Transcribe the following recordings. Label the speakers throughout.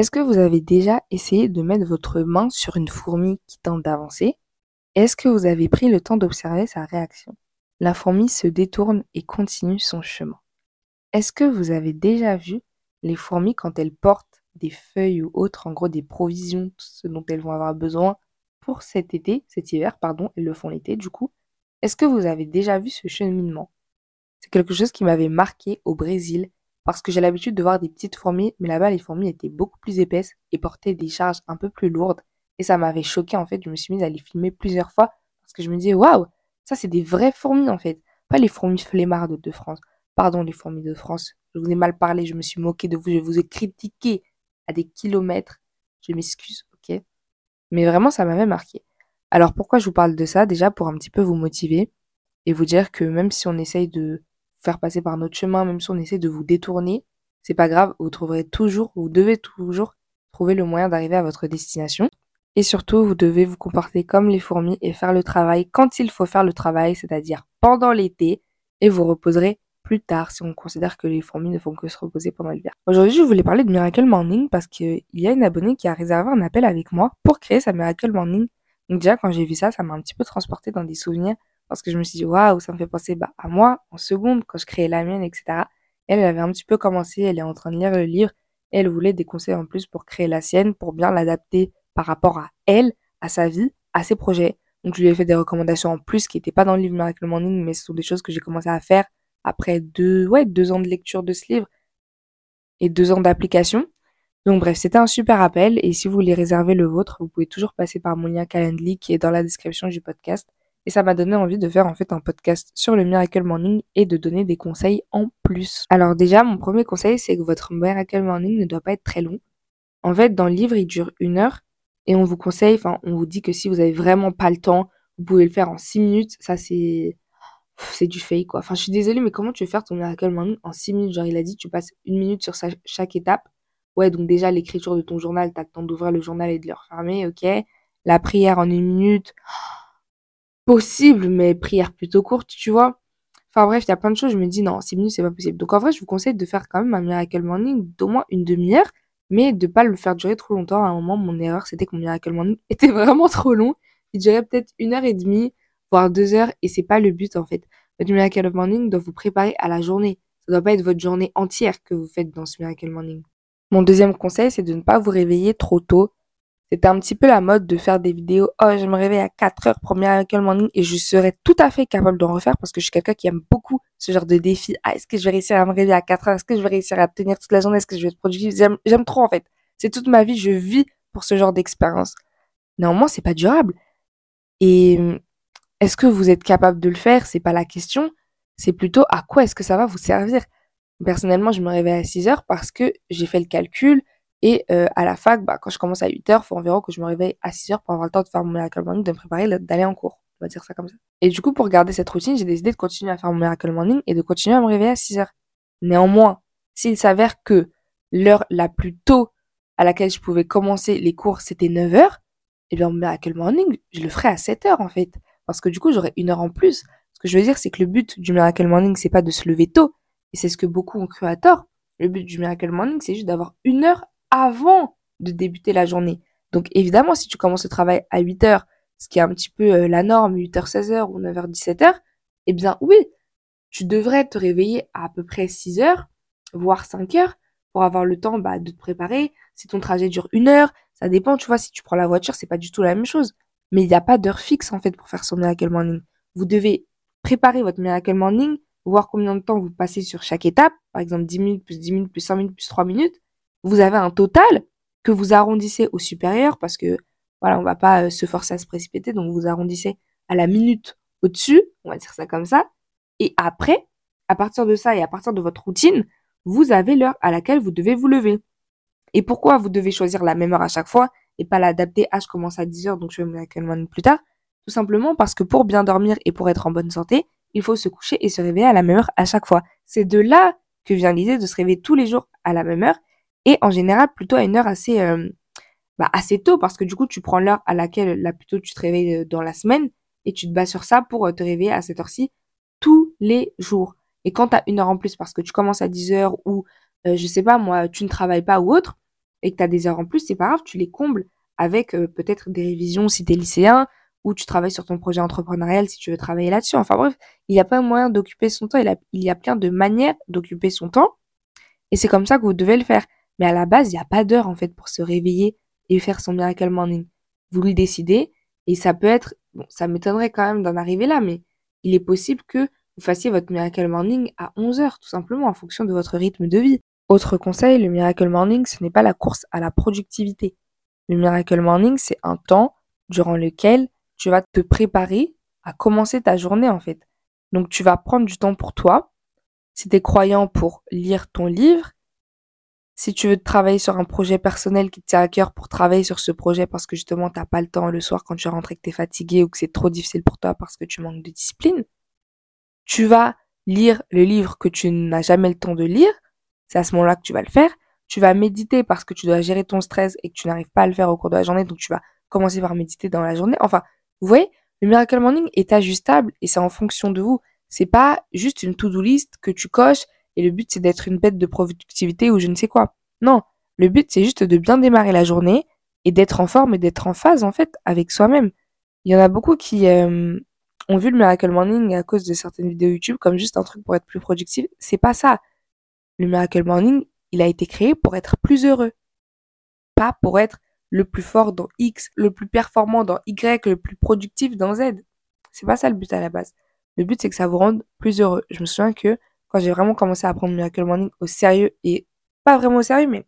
Speaker 1: Est-ce que vous avez déjà essayé de mettre votre main sur une fourmi qui tente d'avancer? Est-ce que vous avez pris le temps d'observer sa réaction? La fourmi se détourne et continue son chemin. Est-ce que vous avez déjà vu les fourmis quand elles portent des feuilles ou autres, en gros des provisions, ce dont elles vont avoir besoin pour cet été, cet hiver, pardon, elles le font l'été du coup? Est-ce que vous avez déjà vu ce cheminement? C'est quelque chose qui m'avait marqué au Brésil parce que j'ai l'habitude de voir des petites fourmis, mais là-bas les fourmis étaient beaucoup plus épaisses et portaient des charges un peu plus lourdes. Et ça m'avait choqué en fait, je me suis mise à les filmer plusieurs fois parce que je me disais waouh, ça c'est des vraies fourmis en fait, pas les fourmis flemmardes de France. Pardon les fourmis de France, je vous ai mal parlé, je me suis moqué de vous, je vous ai critiqué à des kilomètres. Je m'excuse, ok Mais vraiment ça m'avait marqué. Alors pourquoi je vous parle de ça? Déjà pour un petit peu vous motiver et vous dire que même si on essaye de faire passer par notre chemin, même si on essaie de vous détourner, c'est pas grave, vous trouverez toujours, vous devez toujours trouver le moyen d'arriver à votre destination. Et surtout, vous devez vous comporter comme les fourmis et faire le travail quand il faut faire le travail, c'est-à-dire pendant l'été, et vous reposerez plus tard si on considère que les fourmis ne font que se reposer pendant l'hiver. Aujourd'hui, je voulais parler de Miracle Morning parce qu'il y a une abonnée qui a réservé un appel avec moi pour créer sa Miracle Morning. Donc déjà, quand j'ai vu ça, ça m'a un petit peu transporté dans des souvenirs parce que je me suis dit, waouh, ça me fait penser bah, à moi en seconde quand je créais la mienne, etc. Elle, avait un petit peu commencé, elle est en train de lire le livre, et elle voulait des conseils en plus pour créer la sienne, pour bien l'adapter par rapport à elle, à sa vie, à ses projets. Donc je lui ai fait des recommandations en plus qui n'étaient pas dans le livre Miracle Morning, mais ce sont des choses que j'ai commencé à faire après deux, deux ans de lecture de ce livre et deux ans d'application. Donc bref, c'était un super appel et si vous voulez réserver le vôtre, vous pouvez toujours passer par mon lien Calendly qui est dans la description du podcast. Et ça m'a donné envie de faire en fait un podcast sur le Miracle Morning et de donner des conseils en plus. Alors déjà, mon premier conseil, c'est que votre Miracle Morning ne doit pas être très long. En fait, dans le livre, il dure une heure et on vous conseille, enfin, on vous dit que si vous avez vraiment pas le temps, vous pouvez le faire en six minutes. Ça, c'est c'est du fake quoi. Enfin, je suis désolée, mais comment tu veux faire ton Miracle Morning en six minutes? Genre, il a dit, tu passes une minute sur chaque étape. Ouais, donc déjà, l'écriture de ton journal, t'as le temps d'ouvrir le journal et de le refermer, ok. La prière en une minute possible, mais prière plutôt courte, tu vois. Enfin bref, il y a plein de choses, je me dis non, 6 minutes, c'est pas possible. Donc en vrai, je vous conseille de faire quand même un Miracle Morning d'au moins une demi-heure, mais de pas le faire durer trop longtemps. À un moment, mon erreur, c'était que mon Miracle Morning était vraiment trop long. Il durait peut-être une heure et demie, voire deux heures, et c'est pas le but en fait. Votre Miracle Morning doit vous préparer à la journée. Ça doit pas être votre journée entière que vous faites dans ce Miracle Morning. Mon deuxième conseil, c'est de ne pas vous réveiller trop tôt c'était un petit peu la mode de faire des vidéos. Oh, je me réveille à 4 heures pour Miracle Morning et je serais tout à fait capable d'en refaire parce que je suis quelqu'un qui aime beaucoup ce genre de défi. Ah, est-ce que je vais réussir à me réveiller à 4 heures? Est-ce que je vais réussir à tenir toute la journée? Est-ce que je vais être productive? J'aime trop, en fait. C'est toute ma vie, je vis pour ce genre d'expérience. Néanmoins, c'est pas durable. Et est-ce que vous êtes capable de le faire? C'est pas la question. C'est plutôt à quoi est-ce que ça va vous servir? Personnellement, je me réveille à 6 heures parce que j'ai fait le calcul et euh, à la fac, bah, quand je commence à 8h, il faut environ que je me réveille à 6h pour avoir le temps de faire mon Miracle Morning, de me préparer, d'aller en cours. On va dire ça comme ça. Et du coup, pour garder cette routine, j'ai décidé de continuer à faire mon Miracle Morning et de continuer à me réveiller à 6h. Néanmoins, s'il s'avère que l'heure la plus tôt à laquelle je pouvais commencer les cours, c'était 9h, et bien mon Miracle Morning, je le ferai à 7h en fait. Parce que du coup, j'aurai une heure en plus. Ce que je veux dire, c'est que le but du Miracle Morning, c'est pas de se lever tôt. Et c'est ce que beaucoup ont cru à tort. Le but du Miracle Morning, c'est juste d'avoir une heure avant de débuter la journée. Donc évidemment, si tu commences le travail à 8 heures, ce qui est un petit peu euh, la norme, 8h, 16h ou 9h, 17h, eh bien oui, tu devrais te réveiller à à peu près 6 heures, voire 5 heures, pour avoir le temps bah, de te préparer. Si ton trajet dure une heure, ça dépend, tu vois, si tu prends la voiture, c'est pas du tout la même chose. Mais il n'y a pas d'heure fixe en fait pour faire son Miracle Morning. Vous devez préparer votre Miracle Morning, voir combien de temps vous passez sur chaque étape, par exemple 10 minutes plus 10 minutes plus 5 minutes plus 3 minutes, vous avez un total que vous arrondissez au supérieur parce que voilà, on va pas euh, se forcer à se précipiter, donc vous arrondissez à la minute au-dessus, on va dire ça comme ça. Et après, à partir de ça et à partir de votre routine, vous avez l'heure à laquelle vous devez vous lever. Et pourquoi vous devez choisir la même heure à chaque fois et pas l'adapter? À je commence à 10 heures donc je vais me lever plus tard Tout simplement parce que pour bien dormir et pour être en bonne santé, il faut se coucher et se réveiller à la même heure à chaque fois. C'est de là que vient l'idée de se réveiller tous les jours à la même heure et en général plutôt à une heure assez euh, bah, assez tôt parce que du coup tu prends l'heure à laquelle la plutôt tu te réveilles euh, dans la semaine et tu te bases sur ça pour euh, te réveiller à cette heure-ci tous les jours. Et quand tu as une heure en plus parce que tu commences à 10 heures ou je sais pas moi, tu ne travailles pas ou autre, et que tu as des heures en plus, c'est pas grave, tu les combles avec euh, peut-être des révisions si tu es lycéen ou tu travailles sur ton projet entrepreneurial si tu veux travailler là-dessus. Enfin bref, il n'y a pas moyen d'occuper son temps, il y a plein de manières d'occuper son temps et c'est comme ça que vous devez le faire. Mais à la base, il n'y a pas d'heure en fait pour se réveiller et faire son miracle morning. Vous le décidez et ça peut être, bon, ça m'étonnerait quand même d'en arriver là, mais il est possible que vous fassiez votre miracle morning à 11 heures, tout simplement, en fonction de votre rythme de vie. Autre conseil, le miracle morning, ce n'est pas la course à la productivité. Le miracle morning, c'est un temps durant lequel tu vas te préparer à commencer ta journée, en fait. Donc, tu vas prendre du temps pour toi. Si tu es croyant pour lire ton livre, si tu veux travailler sur un projet personnel qui te tient à cœur pour travailler sur ce projet parce que justement t'as pas le temps le soir quand tu rentres et que t'es fatigué ou que c'est trop difficile pour toi parce que tu manques de discipline, tu vas lire le livre que tu n'as jamais le temps de lire. C'est à ce moment-là que tu vas le faire. Tu vas méditer parce que tu dois gérer ton stress et que tu n'arrives pas à le faire au cours de la journée, donc tu vas commencer par méditer dans la journée. Enfin, vous voyez, le Miracle Morning est ajustable et c'est en fonction de vous. C'est pas juste une to-do list que tu coches et le but c'est d'être une bête de productivité ou je ne sais quoi. Non, le but c'est juste de bien démarrer la journée et d'être en forme et d'être en phase en fait avec soi-même. Il y en a beaucoup qui euh, ont vu le Miracle Morning à cause de certaines vidéos YouTube comme juste un truc pour être plus productif. C'est pas ça. Le Miracle Morning, il a été créé pour être plus heureux. Pas pour être le plus fort dans X, le plus performant dans Y, le plus productif dans Z. C'est pas ça le but à la base. Le but c'est que ça vous rende plus heureux. Je me souviens que quand j'ai vraiment commencé à prendre Miracle Morning au sérieux et pas vraiment au sérieux, mais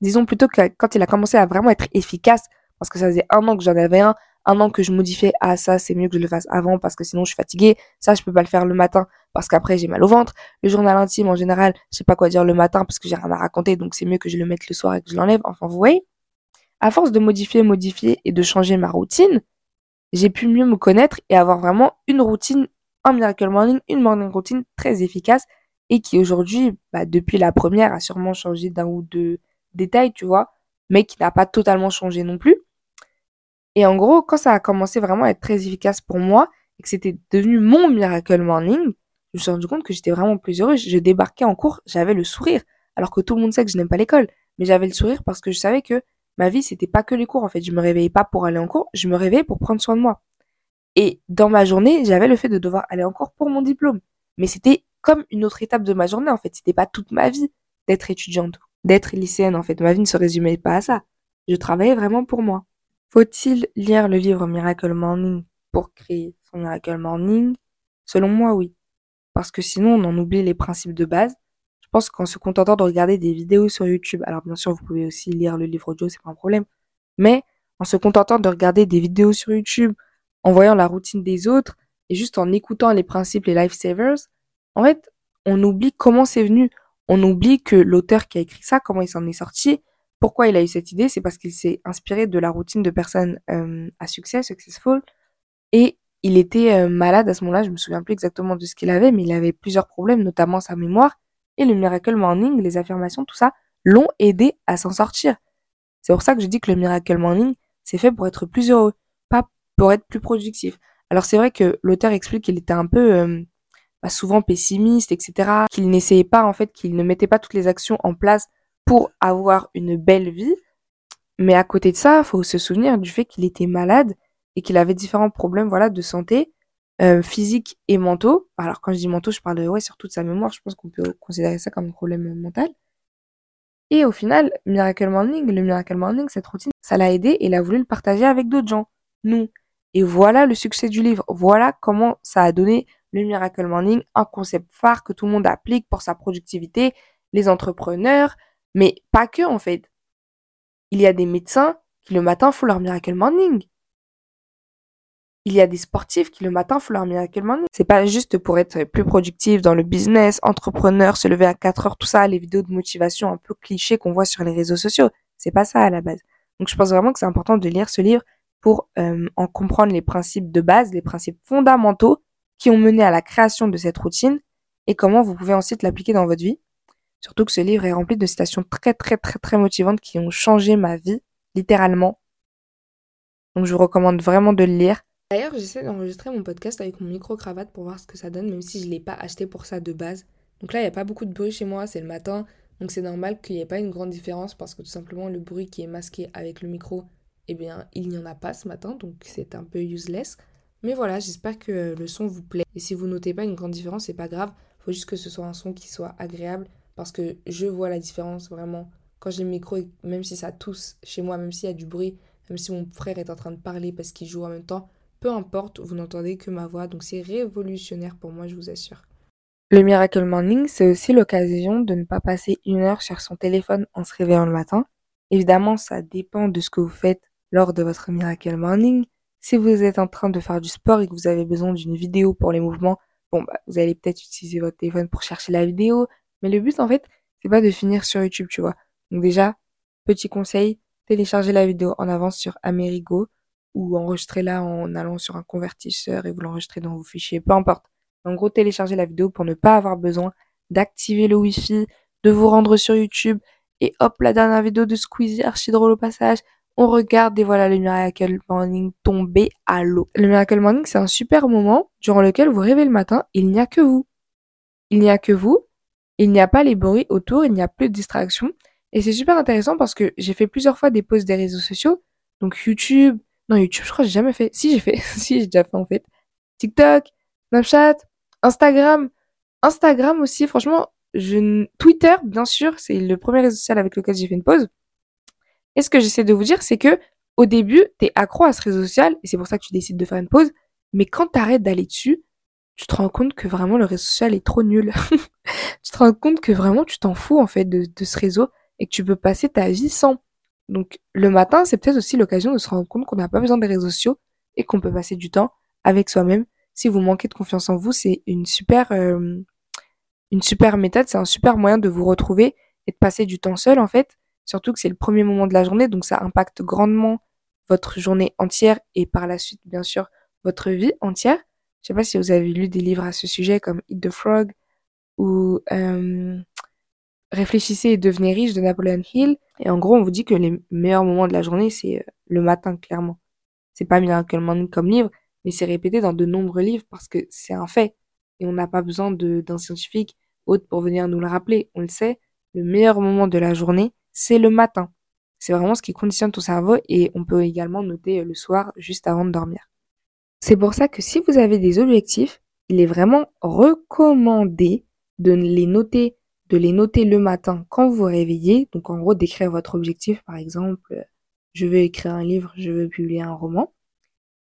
Speaker 1: disons plutôt que quand il a commencé à vraiment être efficace, parce que ça faisait un an que j'en avais un, un an que je modifiais, ah ça c'est mieux que je le fasse avant parce que sinon je suis fatiguée, ça je peux pas le faire le matin parce qu'après j'ai mal au ventre, le journal intime en général, je sais pas quoi dire le matin parce que j'ai rien à raconter donc c'est mieux que je le mette le soir et que je l'enlève, enfin vous voyez, à force de modifier, modifier et de changer ma routine, j'ai pu mieux me connaître et avoir vraiment une routine un Miracle Morning, une morning routine très efficace et qui aujourd'hui, bah, depuis la première, a sûrement changé d'un ou deux détails, tu vois, mais qui n'a pas totalement changé non plus. Et en gros, quand ça a commencé vraiment à être très efficace pour moi et que c'était devenu mon Miracle Morning, je me suis rendu compte que j'étais vraiment plus heureuse. Je débarquais en cours, j'avais le sourire, alors que tout le monde sait que je n'aime pas l'école, mais j'avais le sourire parce que je savais que ma vie, c'était pas que les cours, en fait. Je me réveillais pas pour aller en cours, je me réveillais pour prendre soin de moi. Et dans ma journée, j'avais le fait de devoir aller encore pour mon diplôme. Mais c'était comme une autre étape de ma journée, en fait. C'était pas toute ma vie d'être étudiante, d'être lycéenne, en fait. Ma vie ne se résumait pas à ça. Je travaillais vraiment pour moi. Faut-il lire le livre Miracle Morning pour créer son Miracle Morning? Selon moi, oui. Parce que sinon, on en oublie les principes de base. Je pense qu'en se contentant de regarder des vidéos sur YouTube, alors bien sûr, vous pouvez aussi lire le livre audio, c'est pas un problème. Mais en se contentant de regarder des vidéos sur YouTube en voyant la routine des autres et juste en écoutant les principes, les lifesavers, en fait, on oublie comment c'est venu. On oublie que l'auteur qui a écrit ça, comment il s'en est sorti, pourquoi il a eu cette idée, c'est parce qu'il s'est inspiré de la routine de personnes euh, à succès, successful, et il était euh, malade à ce moment-là, je me souviens plus exactement de ce qu'il avait, mais il avait plusieurs problèmes, notamment sa mémoire, et le Miracle Morning, les affirmations, tout ça, l'ont aidé à s'en sortir. C'est pour ça que je dis que le Miracle Morning, c'est fait pour être plus heureux pour être plus productif. Alors c'est vrai que l'auteur explique qu'il était un peu euh, bah, souvent pessimiste, etc. Qu'il n'essayait pas en fait, qu'il ne mettait pas toutes les actions en place pour avoir une belle vie. Mais à côté de ça, il faut se souvenir du fait qu'il était malade et qu'il avait différents problèmes voilà de santé euh, physiques et mentaux. Alors quand je dis mentaux, je parle de, ouais, surtout de sa mémoire. Je pense qu'on peut considérer ça comme un problème mental. Et au final, Miracle Morning, le Miracle Morning, cette routine, ça l'a aidé et il a voulu le partager avec d'autres gens. Nous, et voilà le succès du livre. Voilà comment ça a donné le Miracle Morning, un concept phare que tout le monde applique pour sa productivité, les entrepreneurs, mais pas que en fait. Il y a des médecins qui le matin font leur Miracle Morning. Il y a des sportifs qui le matin font leur Miracle Morning. C'est pas juste pour être plus productif dans le business, entrepreneur, se lever à 4 heures, tout ça, les vidéos de motivation un peu clichés qu'on voit sur les réseaux sociaux. C'est pas ça à la base. Donc je pense vraiment que c'est important de lire ce livre pour euh, en comprendre les principes de base, les principes fondamentaux qui ont mené à la création de cette routine et comment vous pouvez ensuite l'appliquer dans votre vie. Surtout que ce livre est rempli de citations très très très très motivantes qui ont changé ma vie, littéralement. Donc je vous recommande vraiment de le lire. D'ailleurs, j'essaie d'enregistrer mon podcast avec mon micro-cravate pour voir ce que ça donne, même si je ne l'ai pas acheté pour ça de base. Donc là, il n'y a pas beaucoup de bruit chez moi, c'est le matin. Donc c'est normal qu'il n'y ait pas une grande différence parce que tout simplement le bruit qui est masqué avec le micro, eh bien il n'y en a pas ce matin, donc c'est un peu useless. Mais voilà, j'espère que le son vous plaît. Et si vous notez pas une grande différence, c'est pas grave. Faut juste que ce soit un son qui soit agréable parce que je vois la différence vraiment quand j'ai le micro, même si ça tousse chez moi, même s'il y a du bruit, même si mon frère est en train de parler parce qu'il joue en même temps, peu importe, vous n'entendez que ma voix. Donc c'est révolutionnaire pour moi, je vous assure. Le Miracle Morning, c'est aussi l'occasion de ne pas passer une heure sur son téléphone en se réveillant le matin. Évidemment, ça dépend de ce que vous faites lors de votre Miracle Morning. Si vous êtes en train de faire du sport et que vous avez besoin d'une vidéo pour les mouvements, bon, bah, vous allez peut-être utiliser votre téléphone pour chercher la vidéo. Mais le but, en fait, c'est pas de finir sur YouTube, tu vois. Donc déjà, petit conseil, téléchargez la vidéo en avance sur Amerigo ou enregistrez-la en allant sur un convertisseur et vous l'enregistrez dans vos fichiers, peu importe. En gros, téléchargez la vidéo pour ne pas avoir besoin d'activer le Wi-Fi, de vous rendre sur YouTube et hop, la dernière vidéo de Squeezie, archi drôle au passage. On regarde et voilà le Miracle Morning tomber à l'eau. Le Miracle Morning, c'est un super moment durant lequel vous rêvez le matin, il n'y a que vous. Il n'y a que vous, il n'y a pas les bruits autour, il n'y a plus de distractions. Et c'est super intéressant parce que j'ai fait plusieurs fois des pauses des réseaux sociaux. Donc YouTube, non YouTube, je crois que j'ai jamais fait. Si j'ai fait, si j'ai déjà fait en fait. TikTok, Snapchat, Instagram. Instagram aussi, franchement, je... Twitter, bien sûr, c'est le premier réseau social avec lequel j'ai fait une pause. Et ce que j'essaie de vous dire, c'est que au début, t'es accro à ce réseau social et c'est pour ça que tu décides de faire une pause. Mais quand t'arrêtes d'aller dessus, tu te rends compte que vraiment le réseau social est trop nul. tu te rends compte que vraiment tu t'en fous en fait de, de, ce réseau et que tu peux passer ta vie sans. Donc le matin, c'est peut-être aussi l'occasion de se rendre compte qu'on n'a pas besoin des réseaux sociaux et qu'on peut passer du temps avec soi-même si vous manquez de confiance en vous, c'est une super, euh, une super méthode, c'est un super moyen de vous retrouver et de passer du temps seul en fait. Surtout que c'est le premier moment de la journée, donc ça impacte grandement votre journée entière et par la suite, bien sûr, votre vie entière. Je sais pas si vous avez lu des livres à ce sujet comme Eat the Frog ou euh, Réfléchissez et devenez riche de Napoleon Hill. Et en gros, on vous dit que les meilleurs moments de la journée, c'est euh, le matin, clairement. C'est pas Miracle comme livre, mais c'est répété dans de nombreux livres parce que c'est un fait. Et on n'a pas besoin d'un scientifique autre pour venir nous le rappeler. On le sait, le meilleur moment de la journée, c'est le matin. C'est vraiment ce qui conditionne ton cerveau et on peut également noter le soir juste avant de dormir. C'est pour ça que si vous avez des objectifs, il est vraiment recommandé de les noter, de les noter le matin quand vous réveillez. Donc en gros, d'écrire votre objectif, par exemple, je veux écrire un livre, je veux publier un roman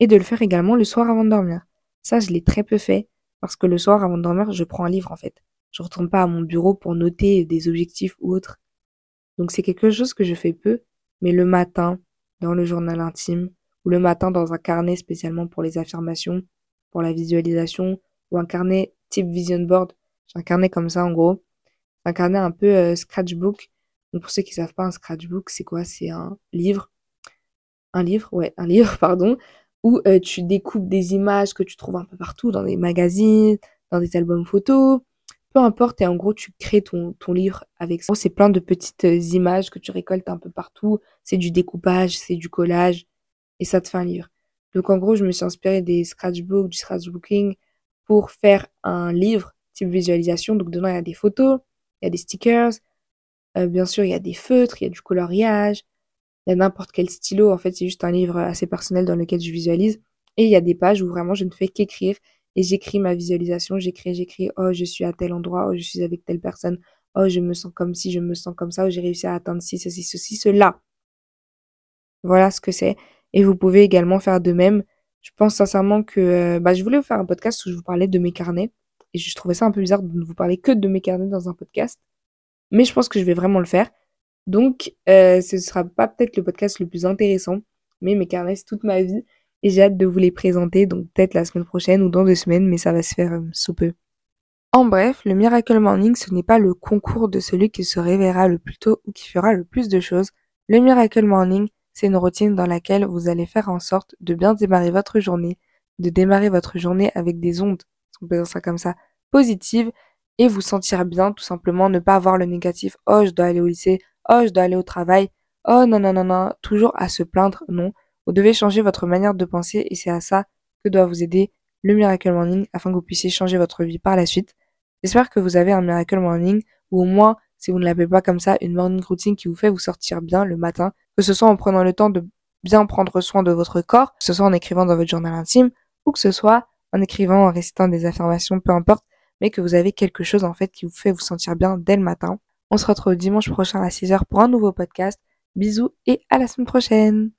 Speaker 1: et de le faire également le soir avant de dormir. Ça, je l'ai très peu fait parce que le soir avant de dormir, je prends un livre en fait. Je retourne pas à mon bureau pour noter des objectifs ou autres. Donc c'est quelque chose que je fais peu, mais le matin, dans le journal intime, ou le matin dans un carnet spécialement pour les affirmations, pour la visualisation, ou un carnet type vision board. J'ai un carnet comme ça en gros. Un carnet un peu euh, scratchbook. Donc pour ceux qui savent pas, un scratchbook, c'est quoi? C'est un livre. Un livre, ouais, un livre, pardon, où euh, tu découpes des images que tu trouves un peu partout dans des magazines, dans des albums photos, peu importe, et en gros tu crées ton, livre avec ça. C'est plein de petites euh, images que tu récoltes un peu partout, c'est du découpage, c'est du collage, et ça te fait un livre. Donc en gros, je me suis inspirée des scratchbooks, du scratchbooking pour faire un livre type visualisation. Donc dedans, il y a des photos, il y a des stickers, euh, bien sûr, il y a des feutres, il y a du coloriage, il y a n'importe quel stylo. En fait, c'est juste un livre assez personnel dans lequel je visualise. Et il y a des pages où vraiment je ne fais qu'écrire et j'écris ma visualisation. J'écris, j'écris. Oh, je suis à tel endroit. Oh, je suis avec telle personne. Oh, je me sens comme si, je me sens comme ça. Oh, j'ai réussi à atteindre ci, ceci, ceci, cela. Voilà ce que c'est. Et vous pouvez également faire de même. Je pense sincèrement que euh, bah, je voulais vous faire un podcast où je vous parlais de mes carnets. Et je trouvais ça un peu bizarre de ne vous parler que de mes carnets dans un podcast. Mais je pense que je vais vraiment le faire. Donc, euh, ce sera pas peut-être le podcast le plus intéressant, mais mes carnets, c'est toute ma vie. Et j'ai hâte de vous les présenter, donc peut-être la semaine prochaine ou dans deux semaines, mais ça va se faire euh, sous peu. En bref, le Miracle Morning, ce n'est pas le concours de celui qui se réveillera le plus tôt ou qui fera le plus de choses. Le Miracle Morning, c'est une routine dans laquelle vous allez faire en sorte de bien démarrer votre journée, de démarrer votre journée avec des ondes, on peut dire ça comme ça, positives, et vous sentir bien, tout simplement, ne pas avoir le négatif, oh, je dois aller au lycée, Oh, je dois aller au travail. Oh, non, non, non, non. Toujours à se plaindre. Non. Vous devez changer votre manière de penser et c'est à ça que doit vous aider le Miracle Morning afin que vous puissiez changer votre vie par la suite. J'espère que vous avez un Miracle Morning ou au moins si vous ne l'appelez pas comme ça, une morning routine qui vous fait vous sortir bien le matin, que ce soit en prenant le temps de bien prendre soin de votre corps, que ce soit en écrivant dans votre journal intime, ou que ce soit en écrivant, en récitant des affirmations, peu importe, mais que vous avez quelque chose en fait qui vous fait vous sentir bien dès le matin. On se retrouve dimanche prochain à 6h pour un nouveau podcast. Bisous et à la semaine prochaine